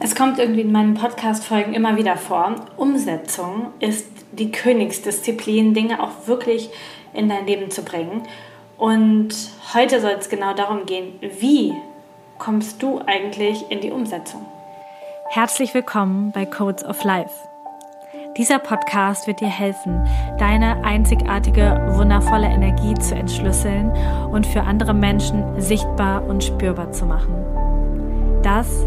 Es kommt irgendwie in meinen Podcast-Folgen immer wieder vor. Umsetzung ist die Königsdisziplin, Dinge auch wirklich in dein Leben zu bringen. Und heute soll es genau darum gehen, wie kommst du eigentlich in die Umsetzung? Herzlich willkommen bei Codes of Life. Dieser Podcast wird dir helfen, deine einzigartige, wundervolle Energie zu entschlüsseln und für andere Menschen sichtbar und spürbar zu machen. Das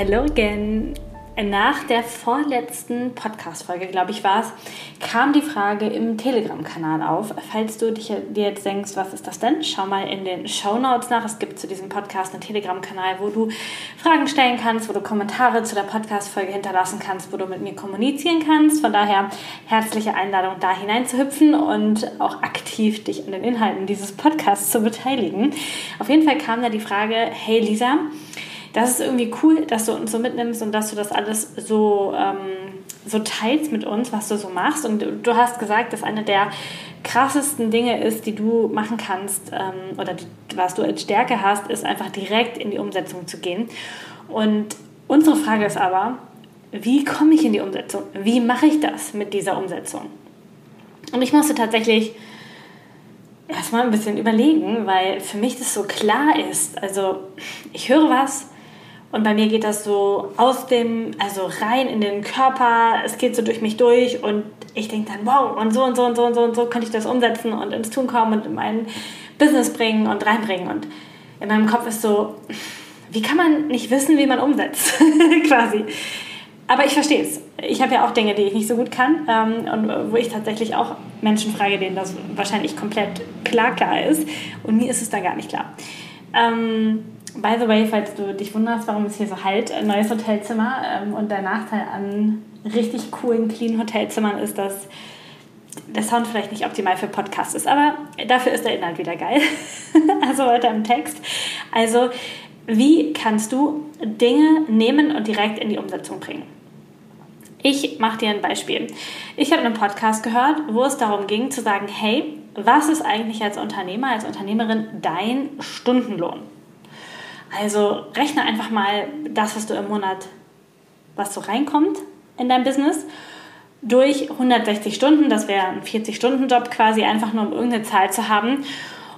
Hello again. Nach der vorletzten Podcast-Folge, glaube ich, war es, kam die Frage im Telegram-Kanal auf. Falls du dich, dir jetzt denkst, was ist das denn? Schau mal in den Show Notes nach. Es gibt zu diesem Podcast einen Telegram-Kanal, wo du Fragen stellen kannst, wo du Kommentare zu der Podcast-Folge hinterlassen kannst, wo du mit mir kommunizieren kannst. Von daher herzliche Einladung, da hineinzuhüpfen und auch aktiv dich an den Inhalten dieses Podcasts zu beteiligen. Auf jeden Fall kam da die Frage: Hey Lisa, das ist irgendwie cool, dass du uns so mitnimmst und dass du das alles so, ähm, so teilst mit uns, was du so machst. Und du hast gesagt, dass eine der krassesten Dinge ist, die du machen kannst ähm, oder die, was du als Stärke hast, ist einfach direkt in die Umsetzung zu gehen. Und unsere Frage ist aber, wie komme ich in die Umsetzung? Wie mache ich das mit dieser Umsetzung? Und ich musste tatsächlich erstmal ein bisschen überlegen, weil für mich das so klar ist. Also ich höre was und bei mir geht das so aus dem, also rein in den Körper, es geht so durch mich durch und ich denke dann, wow, und so und so und so und so und so könnte ich das umsetzen und ins Tun kommen und in mein Business bringen und reinbringen. Und in meinem Kopf ist so, wie kann man nicht wissen, wie man umsetzt? Quasi. Aber ich verstehe es. Ich habe ja auch Dinge, die ich nicht so gut kann ähm, und wo ich tatsächlich auch Menschen frage, denen das wahrscheinlich komplett klar klar ist. Und mir ist es da gar nicht klar. Ähm, By the way, falls du dich wunderst, warum es hier so halt, ein neues Hotelzimmer ähm, und der Nachteil an richtig coolen, clean Hotelzimmern ist, dass der Sound vielleicht nicht optimal für Podcast ist, aber dafür ist der Inhalt wieder geil. also weiter im Text. Also, wie kannst du Dinge nehmen und direkt in die Umsetzung bringen? Ich mache dir ein Beispiel. Ich habe einen Podcast gehört, wo es darum ging zu sagen, hey, was ist eigentlich als Unternehmer, als Unternehmerin dein Stundenlohn? Also rechne einfach mal das, was du im Monat, was so reinkommt in dein Business, durch 160 Stunden, das wäre ein 40-Stunden-Job quasi, einfach nur um irgendeine Zahl zu haben.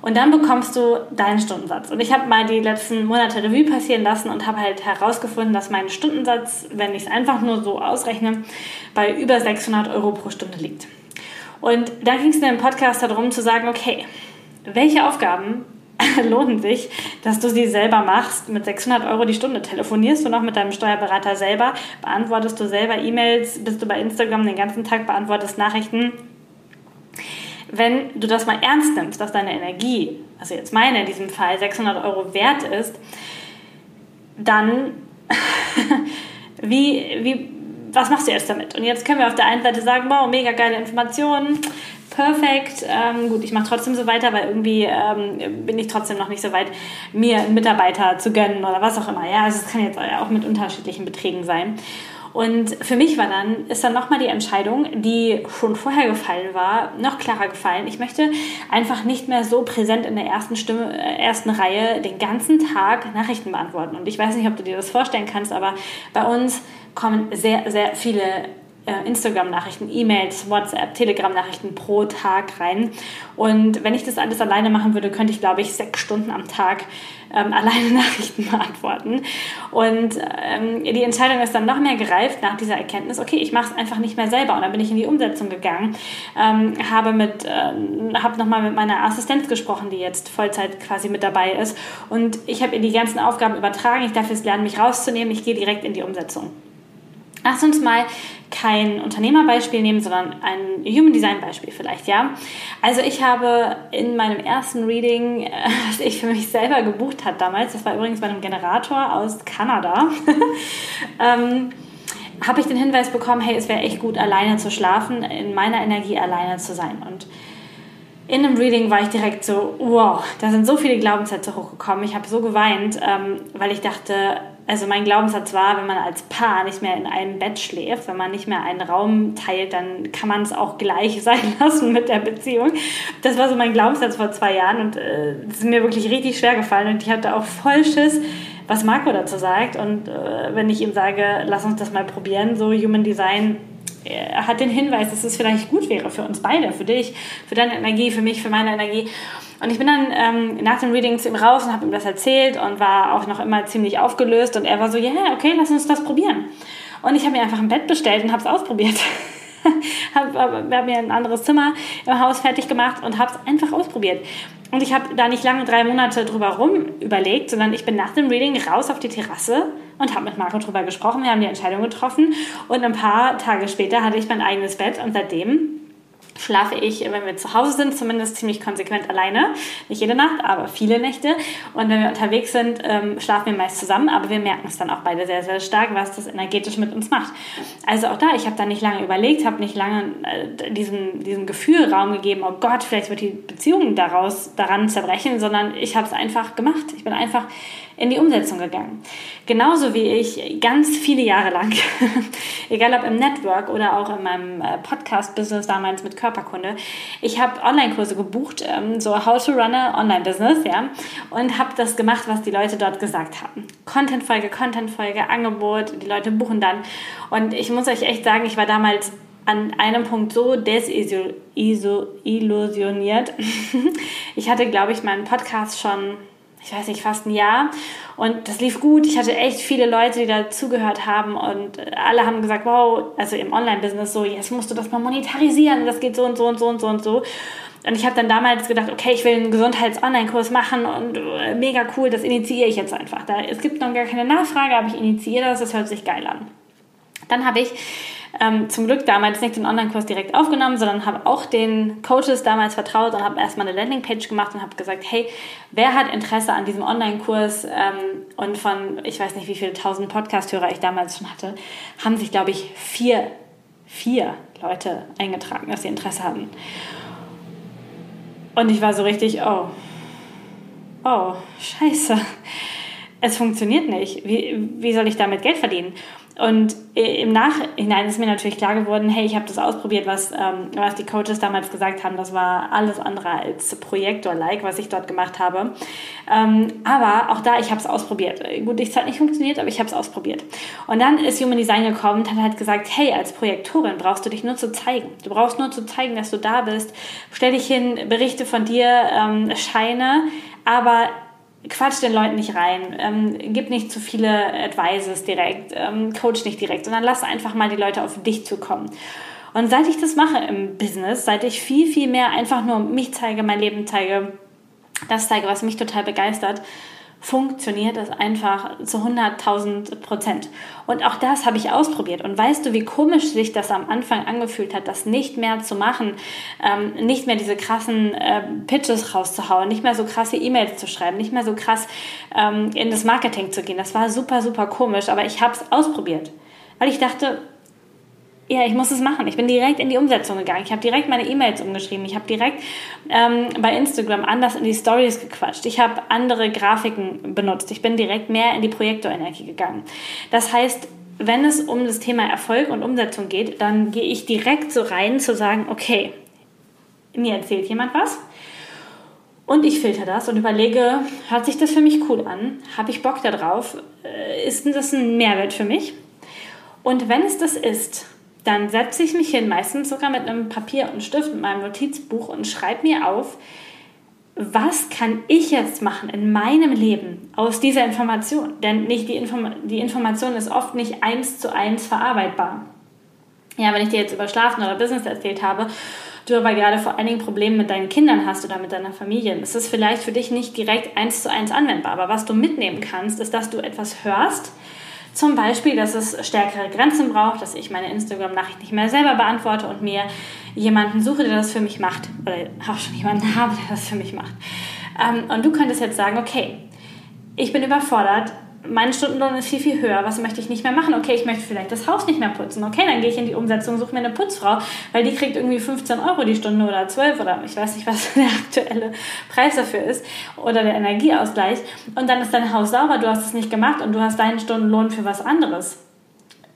Und dann bekommst du deinen Stundensatz. Und ich habe mal die letzten Monate Revue passieren lassen und habe halt herausgefunden, dass mein Stundensatz, wenn ich es einfach nur so ausrechne, bei über 600 Euro pro Stunde liegt. Und da ging es in dem Podcast darum zu sagen, okay, welche Aufgaben lohnen sich, dass du sie selber machst. Mit 600 Euro die Stunde telefonierst du noch mit deinem Steuerberater selber, beantwortest du selber E-Mails, bist du bei Instagram den ganzen Tag, beantwortest Nachrichten. Wenn du das mal ernst nimmst, dass deine Energie, also jetzt meine in diesem Fall, 600 Euro wert ist, dann wie, wie, was machst du jetzt damit? Und jetzt können wir auf der einen Seite sagen, wow, mega geile Informationen, perfekt. Ähm, gut, ich mache trotzdem so weiter, weil irgendwie ähm, bin ich trotzdem noch nicht so weit, mir einen Mitarbeiter zu gönnen oder was auch immer. Ja, also es kann jetzt auch mit unterschiedlichen Beträgen sein. Und für mich war dann, ist dann nochmal die Entscheidung, die schon vorher gefallen war, noch klarer gefallen. Ich möchte einfach nicht mehr so präsent in der ersten Stimme, äh, ersten Reihe den ganzen Tag Nachrichten beantworten. Und ich weiß nicht, ob du dir das vorstellen kannst, aber bei uns kommen sehr, sehr viele Instagram-Nachrichten, E-Mails, WhatsApp, Telegram-Nachrichten pro Tag rein. Und wenn ich das alles alleine machen würde, könnte ich, glaube ich, sechs Stunden am Tag ähm, alleine Nachrichten beantworten. Und ähm, die Entscheidung ist dann noch mehr gereift nach dieser Erkenntnis, okay, ich mache es einfach nicht mehr selber. Und dann bin ich in die Umsetzung gegangen, ähm, habe, mit, äh, habe nochmal mit meiner Assistenz gesprochen, die jetzt Vollzeit quasi mit dabei ist. Und ich habe ihr die ganzen Aufgaben übertragen. Ich darf jetzt lernen, mich rauszunehmen. Ich gehe direkt in die Umsetzung. Lass uns mal kein Unternehmerbeispiel nehmen, sondern ein Human Design Beispiel vielleicht, ja. Also ich habe in meinem ersten Reading, was ich für mich selber gebucht hat damals, das war übrigens bei einem Generator aus Kanada, ähm, habe ich den Hinweis bekommen, hey, es wäre echt gut, alleine zu schlafen, in meiner Energie alleine zu sein. Und in einem Reading war ich direkt so, wow, da sind so viele Glaubenssätze hochgekommen. Ich habe so geweint, ähm, weil ich dachte, also mein Glaubenssatz war, wenn man als Paar nicht mehr in einem Bett schläft, wenn man nicht mehr einen Raum teilt, dann kann man es auch gleich sein lassen mit der Beziehung. Das war so mein Glaubenssatz vor zwei Jahren und es äh, ist mir wirklich richtig schwer gefallen und ich hatte auch voll Schiss, was Marco dazu sagt. Und äh, wenn ich ihm sage, lass uns das mal probieren, so Human Design er hat den Hinweis, dass es vielleicht gut wäre für uns beide, für dich, für deine Energie, für mich, für meine Energie. Und ich bin dann ähm, nach dem Reading zu ihm raus und habe ihm das erzählt und war auch noch immer ziemlich aufgelöst. Und er war so, ja, yeah, okay, lass uns das probieren. Und ich habe mir einfach ein Bett bestellt und habe es ausprobiert. hab, hab mir ein anderes Zimmer im Haus fertig gemacht und habe es einfach ausprobiert. Und ich habe da nicht lange drei Monate drüber rum überlegt, sondern ich bin nach dem Reading raus auf die Terrasse und habe mit Marco drüber gesprochen. Wir haben die Entscheidung getroffen und ein paar Tage später hatte ich mein eigenes Bett und seitdem schlafe ich, wenn wir zu Hause sind, zumindest ziemlich konsequent alleine. Nicht jede Nacht, aber viele Nächte. Und wenn wir unterwegs sind, ähm, schlafen wir meist zusammen, aber wir merken es dann auch beide sehr, sehr stark, was das energetisch mit uns macht. Also auch da, ich habe da nicht lange überlegt, habe nicht lange äh, diesem, diesem Gefühl Raum gegeben, oh Gott, vielleicht wird die Beziehung daraus, daran zerbrechen, sondern ich habe es einfach gemacht. Ich bin einfach in die Umsetzung gegangen. Genauso wie ich ganz viele Jahre lang, egal ob im Network oder auch in meinem äh, Podcast-Business damals mit Körperkunde, ich habe Online-Kurse gebucht, ähm, so How to Run a Online-Business, ja, und habe das gemacht, was die Leute dort gesagt haben. Content-Folge, Content-Folge, Angebot, die Leute buchen dann. Und ich muss euch echt sagen, ich war damals an einem Punkt so desillusioniert. ich hatte, glaube ich, meinen Podcast schon ich weiß nicht, fast ein Jahr. Und das lief gut. Ich hatte echt viele Leute, die da zugehört haben und alle haben gesagt, wow, also im Online-Business so, jetzt musst du das mal monetarisieren, das geht so und so und so und so und so. Und ich habe dann damals gedacht, okay, ich will einen Gesundheits-Online-Kurs machen und äh, mega cool, das initiiere ich jetzt einfach. Da, es gibt noch gar keine Nachfrage, aber ich initiiere das, das hört sich geil an. Dann habe ich ähm, zum Glück damals nicht den Online-Kurs direkt aufgenommen, sondern habe auch den Coaches damals vertraut und habe erstmal eine Landingpage gemacht und habe gesagt, hey, wer hat Interesse an diesem Online-Kurs? Ähm, und von, ich weiß nicht, wie viele tausend Podcast-Hörer ich damals schon hatte, haben sich, glaube ich, vier, vier Leute eingetragen, dass sie Interesse hatten. Und ich war so richtig, oh, oh, scheiße es funktioniert nicht. Wie, wie soll ich damit Geld verdienen? Und im Nachhinein ist mir natürlich klar geworden, hey, ich habe das ausprobiert, was, ähm, was die Coaches damals gesagt haben. Das war alles andere als Projektor-like, was ich dort gemacht habe. Ähm, aber auch da, ich habe es ausprobiert. Gut, es hat nicht funktioniert, aber ich habe es ausprobiert. Und dann ist Human Design gekommen und hat halt gesagt, hey, als Projektorin brauchst du dich nur zu zeigen. Du brauchst nur zu zeigen, dass du da bist. Stell dich hin, berichte von dir, ähm, scheine, aber quatsch den Leuten nicht rein, ähm, gib nicht zu viele Advices direkt, ähm, coach nicht direkt, sondern lass einfach mal die Leute auf dich zukommen. Und seit ich das mache im Business, seit ich viel, viel mehr einfach nur mich zeige, mein Leben zeige, das zeige, was mich total begeistert, funktioniert es einfach zu 100.000 Prozent. Und auch das habe ich ausprobiert. Und weißt du, wie komisch sich das am Anfang angefühlt hat, das nicht mehr zu machen, ähm, nicht mehr diese krassen äh, Pitches rauszuhauen, nicht mehr so krasse E-Mails zu schreiben, nicht mehr so krass ähm, in das Marketing zu gehen. Das war super, super komisch, aber ich habe es ausprobiert. Weil ich dachte, ja, ich muss es machen. Ich bin direkt in die Umsetzung gegangen. Ich habe direkt meine E-Mails umgeschrieben. Ich habe direkt ähm, bei Instagram anders in die Stories gequatscht. Ich habe andere Grafiken benutzt. Ich bin direkt mehr in die Projektorenergie gegangen. Das heißt, wenn es um das Thema Erfolg und Umsetzung geht, dann gehe ich direkt so rein zu sagen, okay, mir erzählt jemand was. Und ich filter das und überlege, hört sich das für mich cool an? Habe ich Bock darauf? Äh, ist das ein Mehrwert für mich? Und wenn es das ist, dann setze ich mich hin, meistens sogar mit einem Papier und Stift, mit meinem Notizbuch und schreibe mir auf, was kann ich jetzt machen in meinem Leben aus dieser Information? Denn nicht die, Inform die Information ist oft nicht eins zu eins verarbeitbar. Ja, wenn ich dir jetzt über Schlafen oder Business erzählt habe, du aber gerade vor allen Dingen Probleme mit deinen Kindern hast oder mit deiner Familie, ist es vielleicht für dich nicht direkt eins zu eins anwendbar. Aber was du mitnehmen kannst, ist, dass du etwas hörst, Zum Beispiel, dass es stärkere Grenzen braucht, dass ich meine Instagram-Nachricht nicht mehr selber beantworte und mir jemanden suche, der das für mich macht. Oder auch schon jemanden habe, der das für mich macht. Ähm, und du könntest jetzt sagen, okay, ich bin überfordert, mein Stundenlohn ist viel, viel höher. Was möchte ich nicht mehr machen? Okay, ich möchte vielleicht das Haus nicht mehr putzen. Okay, dann gehe ich in die Umsetzung, suche mir eine Putzfrau, weil die kriegt irgendwie 15 Euro die Stunde oder 12 oder ich weiß nicht, was der aktuelle Preis dafür ist oder der Energieausgleich. Und dann ist dein Haus sauber, du hast es nicht gemacht und du hast deinen Stundenlohn für was anderes.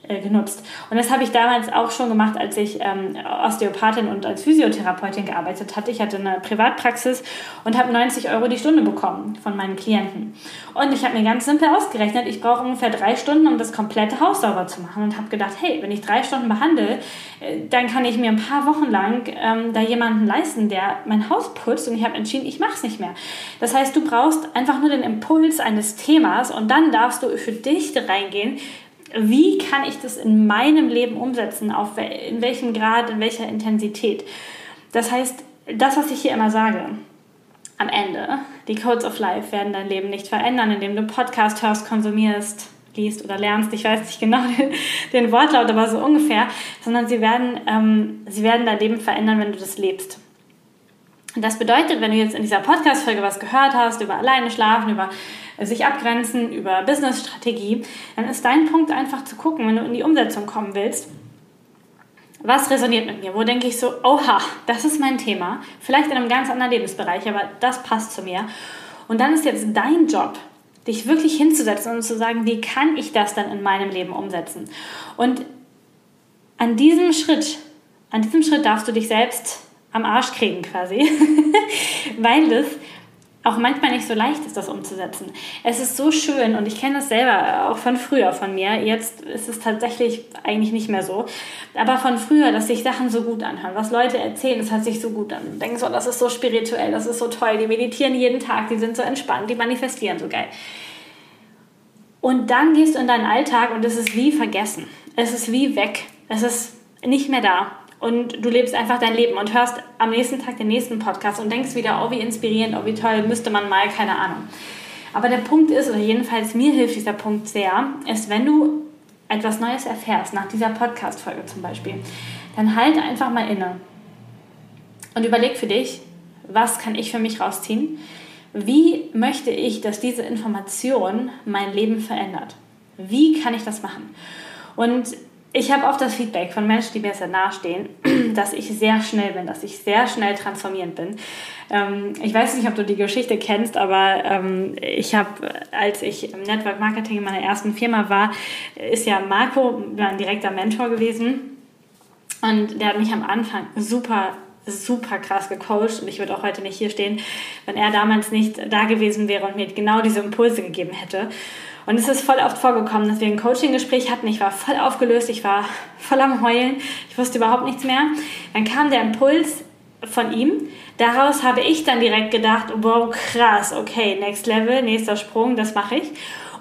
Äh, genutzt. Und das habe ich damals auch schon gemacht, als ich ähm, Osteopathin und als Physiotherapeutin gearbeitet hatte. Ich hatte eine Privatpraxis und habe 90 Euro die Stunde bekommen von meinen Klienten. Und ich habe mir ganz simpel ausgerechnet, ich brauche ungefähr drei Stunden, um das komplette Haus sauber zu machen. Und habe gedacht, hey, wenn ich drei Stunden behandle, äh, dann kann ich mir ein paar Wochen lang ähm, da jemanden leisten, der mein Haus putzt. Und ich habe entschieden, ich mache es nicht mehr. Das heißt, du brauchst einfach nur den Impuls eines Themas und dann darfst du für dich reingehen, wie kann ich das in meinem Leben umsetzen, auf in welchem Grad, in welcher Intensität. Das heißt, das, was ich hier immer sage, am Ende, die Codes of Life werden dein Leben nicht verändern, indem du Podcast hörst, konsumierst, liest oder lernst. Ich weiß nicht genau den, den Wortlaut, aber so ungefähr, sondern sie werden, ähm, sie werden dein Leben verändern, wenn du das lebst. Und das bedeutet, wenn du jetzt in dieser Podcast-Folge was gehört hast über alleine schlafen, über sich abgrenzen, über Business-Strategie, dann ist dein Punkt einfach zu gucken, wenn du in die Umsetzung kommen willst, was resoniert mit mir? Wo denke ich so, oha, das ist mein Thema. Vielleicht in einem ganz anderen Lebensbereich, aber das passt zu mir. Und dann ist jetzt dein Job, dich wirklich hinzusetzen und zu sagen, wie kann ich das dann in meinem Leben umsetzen? Und an diesem Schritt, an diesem Schritt darfst du dich selbst am Arsch kriegen quasi, weil das auch manchmal nicht so leicht ist, das umzusetzen. Es ist so schön und ich kenne das selber auch von früher von mir. Jetzt ist es tatsächlich eigentlich nicht mehr so. Aber von früher, dass sich Sachen so gut anhören, was Leute erzählen, das hört sich so gut an. Denken so, das ist so spirituell, das ist so toll, die meditieren jeden Tag, die sind so entspannt, die manifestieren so geil. Und dann gehst du in deinen Alltag und es ist wie vergessen. Es ist wie weg. Es ist nicht mehr da und du lebst einfach dein Leben und hörst am nächsten Tag den nächsten Podcast und denkst wieder, oh, wie inspirierend, oh, wie toll, müsste man mal, keine Ahnung. Aber der Punkt ist, oder jedenfalls mir hilft dieser Punkt sehr, ist, wenn du etwas Neues erfährst, nach dieser Podcast-Folge zum Beispiel, dann halt einfach mal inne und überleg für dich, was kann ich für mich rausziehen? Wie möchte ich, dass diese Information mein Leben verändert? Wie kann ich das machen? Und ich habe oft das Feedback von Menschen, die mir sehr nahestehen, dass ich sehr schnell bin, dass ich sehr schnell transformierend bin. Ähm, ich weiß nicht, ob du die Geschichte kennst, aber ähm, ich habe, als ich im Network Marketing in meiner ersten Firma war, ist ja Marco ein direkter Mentor gewesen. Und der hat mich am Anfang super super krass gecoacht und ich würde auch heute nicht hier stehen, wenn er damals nicht da gewesen wäre und mir genau diese Impulse gegeben hätte. Und es ist voll oft vorgekommen, dass wir ein Coaching-Gespräch hatten. Ich war voll aufgelöst, ich war voll am Heulen, ich wusste überhaupt nichts mehr. Dann kam der Impuls von ihm. Daraus habe ich dann direkt gedacht, wow, krass, okay, next level, nächster Sprung, das mache ich.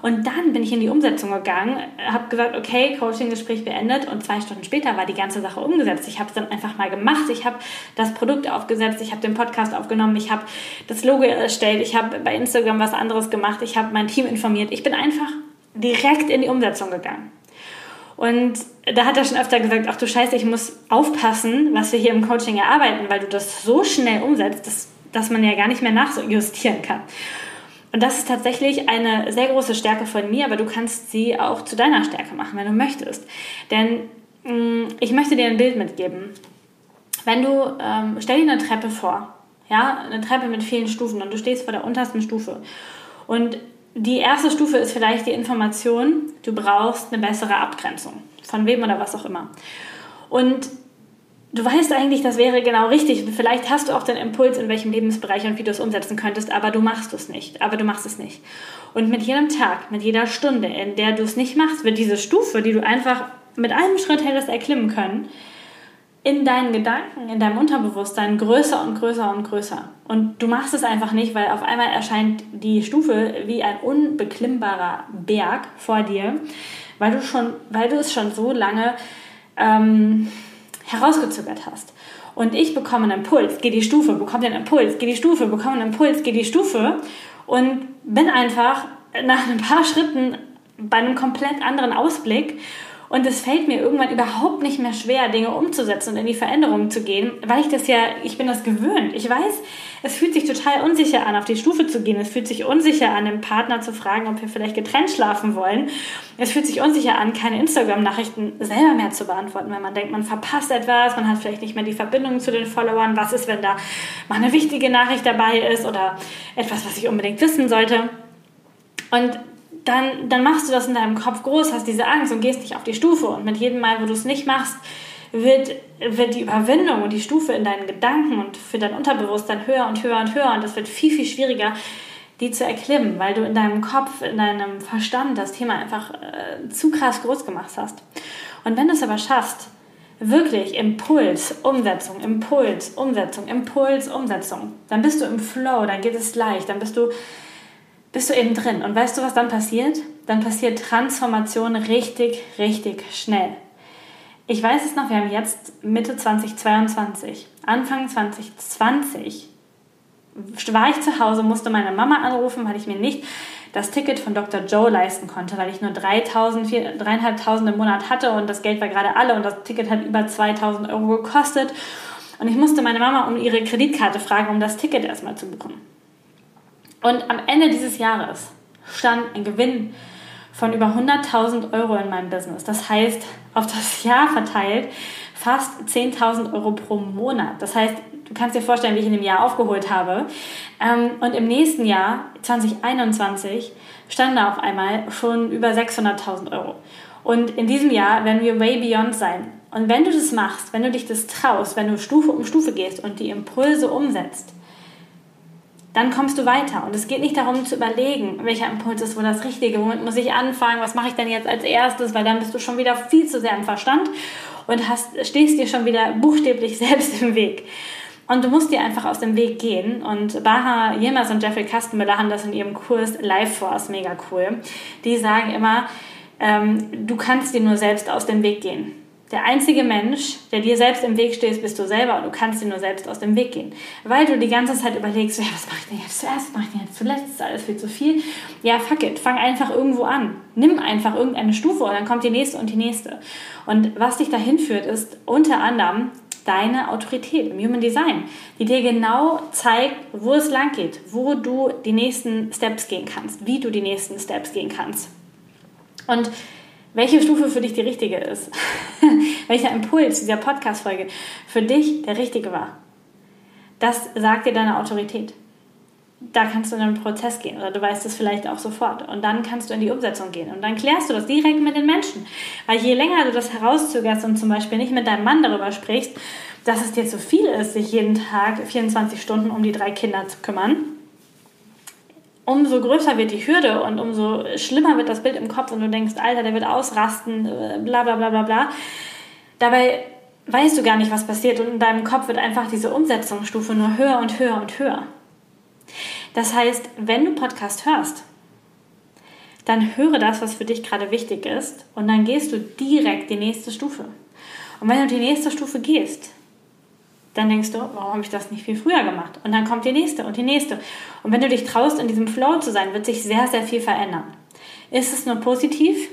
Und dann bin ich in die Umsetzung gegangen, habe gesagt, okay, Coaching-Gespräch beendet und zwei Stunden später war die ganze Sache umgesetzt. Ich habe es dann einfach mal gemacht. Ich habe das Produkt aufgesetzt, ich habe den Podcast aufgenommen, ich habe das Logo erstellt, ich habe bei Instagram was anderes gemacht, ich habe mein Team informiert. Ich bin einfach direkt in die Umsetzung gegangen. Und da hat er schon öfter gesagt, ach du Scheiße, ich muss aufpassen, was wir hier im Coaching erarbeiten, weil du das so schnell umsetzt, dass, dass man ja gar nicht mehr nachjustieren kann. Und das ist tatsächlich eine sehr große Stärke von mir, aber du kannst sie auch zu deiner Stärke machen, wenn du möchtest. Denn mh, mm, ich möchte dir ein Bild mitgeben. Wenn du, ähm, stell dir eine Treppe vor, ja, eine Treppe mit vielen Stufen und du stehst vor der untersten Stufe. Und die erste Stufe ist vielleicht die Information, du brauchst eine bessere Abgrenzung, von wem oder was auch immer. Und du weißt eigentlich, das wäre genau richtig. Vielleicht hast du auch den Impuls, in welchem Lebensbereich und wie du es umsetzen könntest, aber du machst es nicht. Aber du machst es nicht. Und mit jedem Tag, mit jeder Stunde, in der du es nicht machst, wird diese Stufe, die du einfach mit einem Schritt hättest erklimmen können, in deinen Gedanken, in deinem Unterbewusstsein größer und größer und größer. Und du machst es einfach nicht, weil auf einmal erscheint die Stufe wie ein unbeklimmbarer Berg vor dir, weil du, schon, weil du es schon so lange ähm, herausgezögert hast. Und ich bekomme einen Impuls, gehe die Stufe, bekomme den Impuls, gehe die Stufe, bekomme einen Impuls, gehe die Stufe und bin einfach nach ein paar Schritten bei einem komplett anderen Ausblick. Und es fällt mir irgendwann überhaupt nicht mehr schwer, Dinge umzusetzen und in die Veränderungen zu gehen, weil ich das ja, ich bin das gewöhnt. Ich weiß, es fühlt sich total unsicher an, auf die Stufe zu gehen. Es fühlt sich unsicher an, dem Partner zu fragen, ob wir vielleicht getrennt schlafen wollen. Es fühlt sich unsicher an, keine Instagram-Nachrichten selber mehr zu beantworten, weil man denkt, man verpasst etwas, man hat vielleicht nicht mehr die Verbindung zu den Followern. Was ist, wenn da mal eine wichtige Nachricht dabei ist oder etwas, was ich unbedingt wissen sollte? Und dann, dann machst du das in deinem Kopf groß, hast diese Angst und gehst nicht auf die Stufe. Und mit jedem Mal, wo du es nicht machst, wird, wird die Überwindung und die Stufe in deinen Gedanken und für dein Unterbewusstsein höher und höher und höher. Und das wird viel, viel schwieriger, die zu erklimmen, weil du in deinem Kopf, in deinem Verstand das Thema einfach äh, zu krass groß gemacht hast. Und wenn du es aber schaffst, wirklich Impuls, Umsetzung, Impuls, Umsetzung, Impuls, Umsetzung, dann bist du im Flow, dann geht es leicht, dann bist du bist du eben drin. Und weißt du, was dann passiert? Dann passiert Transformation richtig, richtig schnell. Ich weiß es noch, wir haben jetzt Mitte 2022. Anfang 2020 war ich zu Hause, musste meine Mama anrufen, weil ich mir nicht das Ticket von Dr. Joe leisten konnte, weil ich nur 3.000, 3.500 im Monat hatte und das Geld war gerade alle und das Ticket hat über 2.000 Euro gekostet. Und ich musste meine Mama um ihre Kreditkarte fragen, um das Ticket erstmal zu buchen. Und am Ende dieses Jahres stand ein Gewinn von über 100.000 Euro in meinem Business. Das heißt, auf das Jahr verteilt fast 10.000 Euro pro Monat. Das heißt, du kannst dir vorstellen, wie ich in dem Jahr aufgeholt habe. Ähm, und im nächsten Jahr, 2021, standen da auf einmal schon über 600.000 Euro. Und in diesem Jahr werden wir way beyond sein. Und wenn du das machst, wenn du dich das traust, wenn du Stufe um Stufe gehst und die Impulse umsetzt, dann kommst du weiter. Und es geht nicht darum zu überlegen, welcher Impuls ist wohl das Richtige, womit muss ich anfangen, was mache ich denn jetzt als erstes, weil dann bist du schon wieder viel zu sehr im Verstand und hast, stehst dir schon wieder buchstäblich selbst im Weg. Und du musst dir einfach aus dem Weg gehen. Und Baha Yilmaz und Jeffrey Kastenmüller haben das in ihrem Kurs Life Force mega cool. Die sagen immer, ähm, du kannst dir nur selbst aus dem Weg gehen. Der einzige Mensch, der dir selbst im Weg steht, bist du selber und du kannst dir nur selbst aus dem Weg gehen. Weil du die ganze Zeit überlegst, ja, was mache ich denn jetzt zuerst, was mache ich denn jetzt zuletzt, ist alles viel zu viel. Ja, fuck it, fang einfach irgendwo an. Nimm einfach irgendeine Stufe und dann kommt die nächste und die nächste. Und was dich dahin führt, ist unter anderem deine Autorität im Human Design, die dir genau zeigt, wo es lang geht, wo du die nächsten Steps gehen kannst, wie du die nächsten Steps gehen kannst. Und welche Stufe für dich die richtige ist, welcher Impuls dieser Podcast-Folge für dich der richtige war. Das sagt dir deine Autorität. Da kannst du in einen Prozess gehen oder du weißt es vielleicht auch sofort. Und dann kannst du in die Umsetzung gehen. Und dann klärst du das direkt mit den Menschen. Weil je länger du das herauszögerst und zum Beispiel nicht mit deinem Mann darüber sprichst, dass es dir zu viel ist, sich jeden Tag 24 Stunden um die drei Kinder zu kümmern, umso größer wird die Hürde und umso schlimmer wird das Bild im Kopf und du denkst, Alter, der wird ausrasten, äh, bla bla bla bla bla. Dabei weißt du gar nicht, was passiert und in deinem Kopf wird einfach diese Umsetzungsstufe nur höher und höher und höher. Das heißt, wenn du Podcast hörst, dann höre das, was für dich gerade wichtig ist und dann gehst du direkt die nächste Stufe. Und wenn du die nächste Stufe gehst, dann denkst du, warum habe ich das nicht viel früher gemacht? Und dann kommt die nächste und die nächste. Und wenn du dich traust, in diesem Flow zu sein, wird sich sehr, sehr viel verändern. Ist es nur positiv?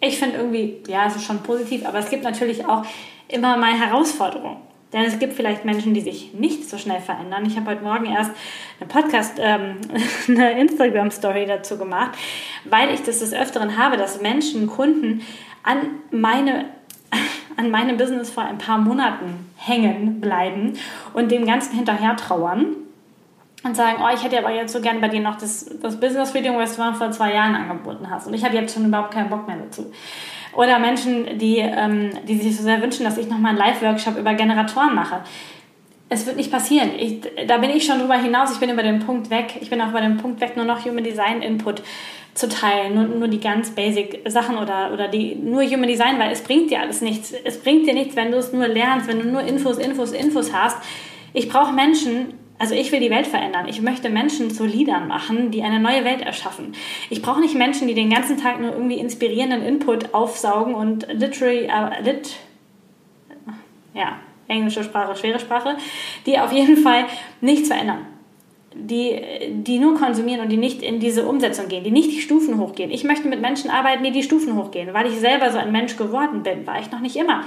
Ich finde irgendwie, ja, es ist schon positiv, aber es gibt natürlich auch immer mal Herausforderungen. Denn es gibt vielleicht Menschen, die sich nicht so schnell verändern. Ich habe heute Morgen erst eine Podcast, ähm, eine Instagram-Story dazu gemacht, weil ich das des Öfteren habe, dass Menschen, Kunden an meine an meinem Business vor ein paar Monaten hängen bleiben und dem Ganzen hinterher trauern und sagen, oh, ich hätte aber jetzt so gerne bei dir noch das, das Business Reading, was du vor zwei Jahren angeboten hast und ich habe jetzt schon überhaupt keinen Bock mehr dazu. Oder Menschen, die, ähm, die sich so sehr wünschen, dass ich nochmal einen Live-Workshop über Generatoren mache. Es wird nicht passieren. Ich, da bin ich schon drüber hinaus. Ich bin über den Punkt weg. Ich bin auch über den Punkt weg, nur noch Human Design Input zu teilen, nur, nur die ganz basic Sachen oder, oder die nur Human Design, weil es bringt dir alles nichts. Es bringt dir nichts, wenn du es nur lernst, wenn du nur Infos, Infos, Infos hast. Ich brauche Menschen, also ich will die Welt verändern. Ich möchte Menschen zu Leadern machen, die eine neue Welt erschaffen. Ich brauche nicht Menschen, die den ganzen Tag nur irgendwie inspirierenden Input aufsaugen und literary, äh, lit, ja, englische Sprache, schwere Sprache, die auf jeden Fall nichts verändern. die, die nur konsumieren und die nicht in diese Umsetzung gehen, die nicht die Stufen hochgehen. Ich möchte mit Menschen arbeiten, die die Stufen hochgehen. Weil ich selber so ein Mensch geworden bin, war ich noch nicht immer.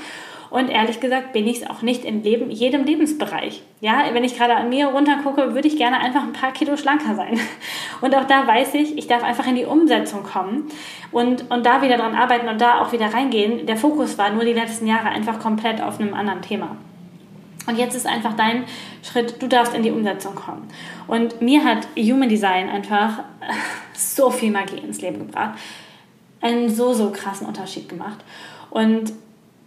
Und ehrlich gesagt bin ich es auch nicht in Leben, jedem Lebensbereich. Ja, wenn ich gerade an mir runtergucke, würde ich gerne einfach ein paar Kilo schlanker sein. Und auch da weiß ich, ich darf einfach in die Umsetzung kommen und, und da wieder dran arbeiten und da auch wieder reingehen. Der Fokus war nur die letzten Jahre einfach komplett auf einem anderen Thema. Und jetzt ist einfach dein Schritt, du darfst in die Umsetzung kommen. Und mir hat Human Design einfach so viel Magie ins Leben gebracht. Einen so, so krassen Unterschied gemacht. Und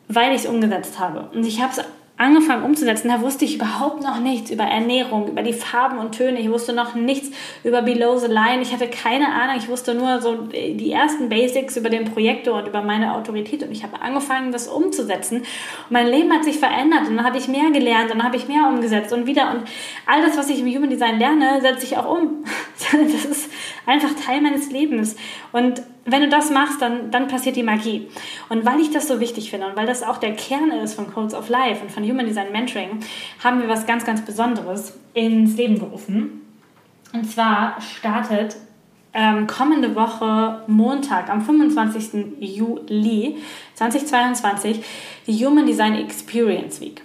weil ich es umgesetzt habe. Und ich habe es angefangen umzusetzen, da wusste ich überhaupt noch nichts über Ernährung, über die Farben und Töne. Ich wusste noch nichts über Below the Line. Ich hatte keine Ahnung. Ich wusste nur so die ersten Basics über den Projektor und über meine Autorität. Und ich habe angefangen, das umzusetzen. Und mein Leben hat sich verändert. Und dann habe ich mehr gelernt und dann habe ich mehr umgesetzt und wieder. Und all das, was ich im Human Design lerne, setze ich auch um. Das ist einfach Teil meines Lebens. Und wenn du das machst, dann, dann passiert die Magie. Und weil ich das so wichtig finde und weil das auch der Kern ist von Codes of Life und von Human Design Mentoring, haben wir was ganz, ganz Besonderes ins Leben gerufen. Und zwar startet ähm, kommende Woche Montag am 25. Juli 2022 die Human Design Experience Week.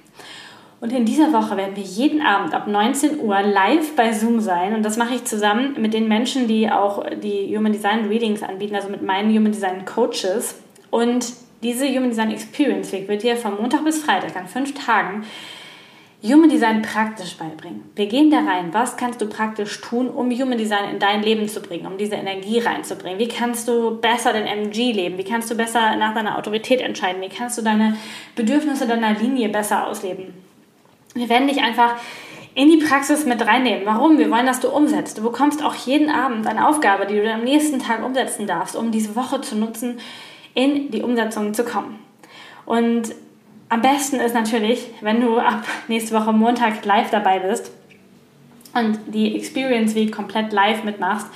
Und in dieser Woche werden wir jeden Abend ab 19 Uhr live bei Zoom sein. Und das mache ich zusammen mit den Menschen, die auch die Human Design Readings anbieten, also mit meinen Human Design Coaches. Und diese Human Design Experience Week wird dir von Montag bis Freitag an fünf Tagen Human Design praktisch beibringen. Wir gehen da rein. Was kannst du praktisch tun, um Human Design in dein Leben zu bringen, um diese Energie reinzubringen? Wie kannst du besser den MG leben? Wie kannst du besser nach deiner Autorität entscheiden? Wie kannst du deine Bedürfnisse deiner Linie besser ausleben? Wir werden dich einfach in die Praxis mit reinnehmen. Warum? Wir wollen, dass du umsetzt. Du bekommst auch jeden Abend eine Aufgabe, die du am nächsten Tag umsetzen darfst, um diese Woche zu nutzen, in die Umsetzung zu kommen. Und am besten ist natürlich, wenn du ab nächste Woche Montag live dabei bist und die Experience Week komplett live mitmachst,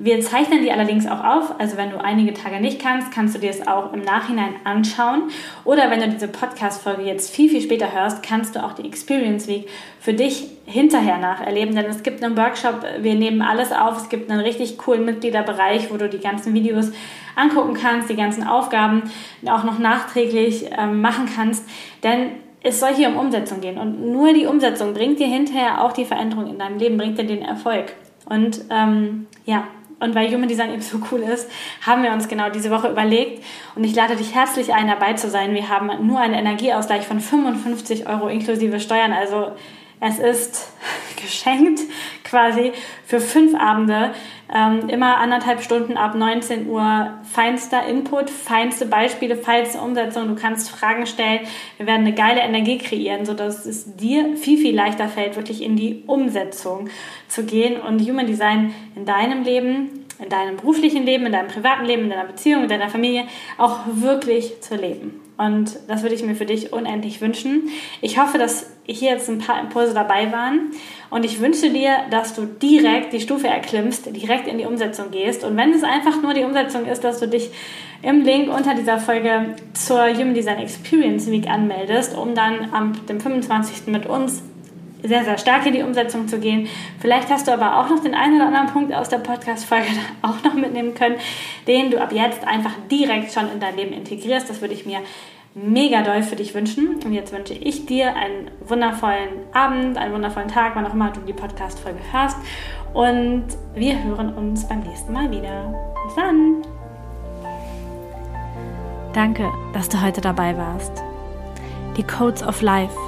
wir zeichnen die allerdings auch auf. Also wenn du einige Tage nicht kannst, kannst du dir es auch im Nachhinein anschauen. Oder wenn du diese Podcast-Folge jetzt viel, viel später hörst, kannst du auch die Experience Week für dich hinterher nacherleben. Denn es gibt einen Workshop, wir nehmen alles auf. Es gibt einen richtig coolen Mitgliederbereich, wo du die ganzen Videos angucken kannst, die ganzen Aufgaben auch noch nachträglich ähm, machen kannst. Denn es soll hier um Umsetzung gehen. Und nur die Umsetzung bringt dir hinterher auch die Veränderung in deinem Leben, bringt dir den Erfolg. Und ähm, ja, und weil Human Design eben so cool ist, haben wir uns genau diese Woche überlegt. Und ich lade dich herzlich ein, dabei zu sein. Wir haben nur einen Energieausgleich von 55 Euro inklusive Steuern. Also es ist geschenkt quasi für fünf Abende, ähm, immer anderthalb Stunden ab 19 Uhr feinster Input, feinste Beispiele, feinste Umsetzung. Du kannst Fragen stellen. Wir werden eine geile Energie kreieren, sodass es dir viel, viel leichter fällt, wirklich in die Umsetzung zu gehen und Human Design in deinem Leben in deinem beruflichen Leben, in deinem privaten Leben, in deiner Beziehung, in deiner Familie auch wirklich zu leben. Und das würde ich mir für dich unendlich wünschen. Ich hoffe, dass hier jetzt ein paar Impulse dabei waren. Und ich wünsche dir, dass du direkt die Stufe erklimmst, direkt in die Umsetzung gehst. Und wenn es einfach nur die Umsetzung ist, dass du dich im Link unter dieser Folge zur Human Design Experience Week anmeldest, um dann am dem 25. mit uns sehr, sehr stark in die Umsetzung zu gehen. Vielleicht hast du aber auch noch den einen oder anderen Punkt aus der Podcast-Folge auch noch mitnehmen können, den du ab jetzt einfach direkt schon in dein Leben integrierst. Das würde ich mir mega doll für dich wünschen. Und jetzt wünsche ich dir einen wundervollen Abend, einen wundervollen Tag, wann auch immer du die Podcast-Folge hörst. Und wir hören uns beim nächsten Mal wieder. Bis dann! Danke, dass du heute dabei warst. Die Codes of Life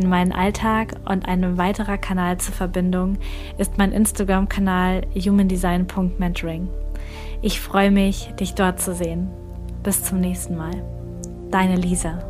in meinen Alltag und ein weiterer Kanal zur Verbindung ist mein Instagram-Kanal humandesign.mentoring. Ich freue mich, dich dort zu sehen. Bis zum nächsten Mal. Deine Lisa.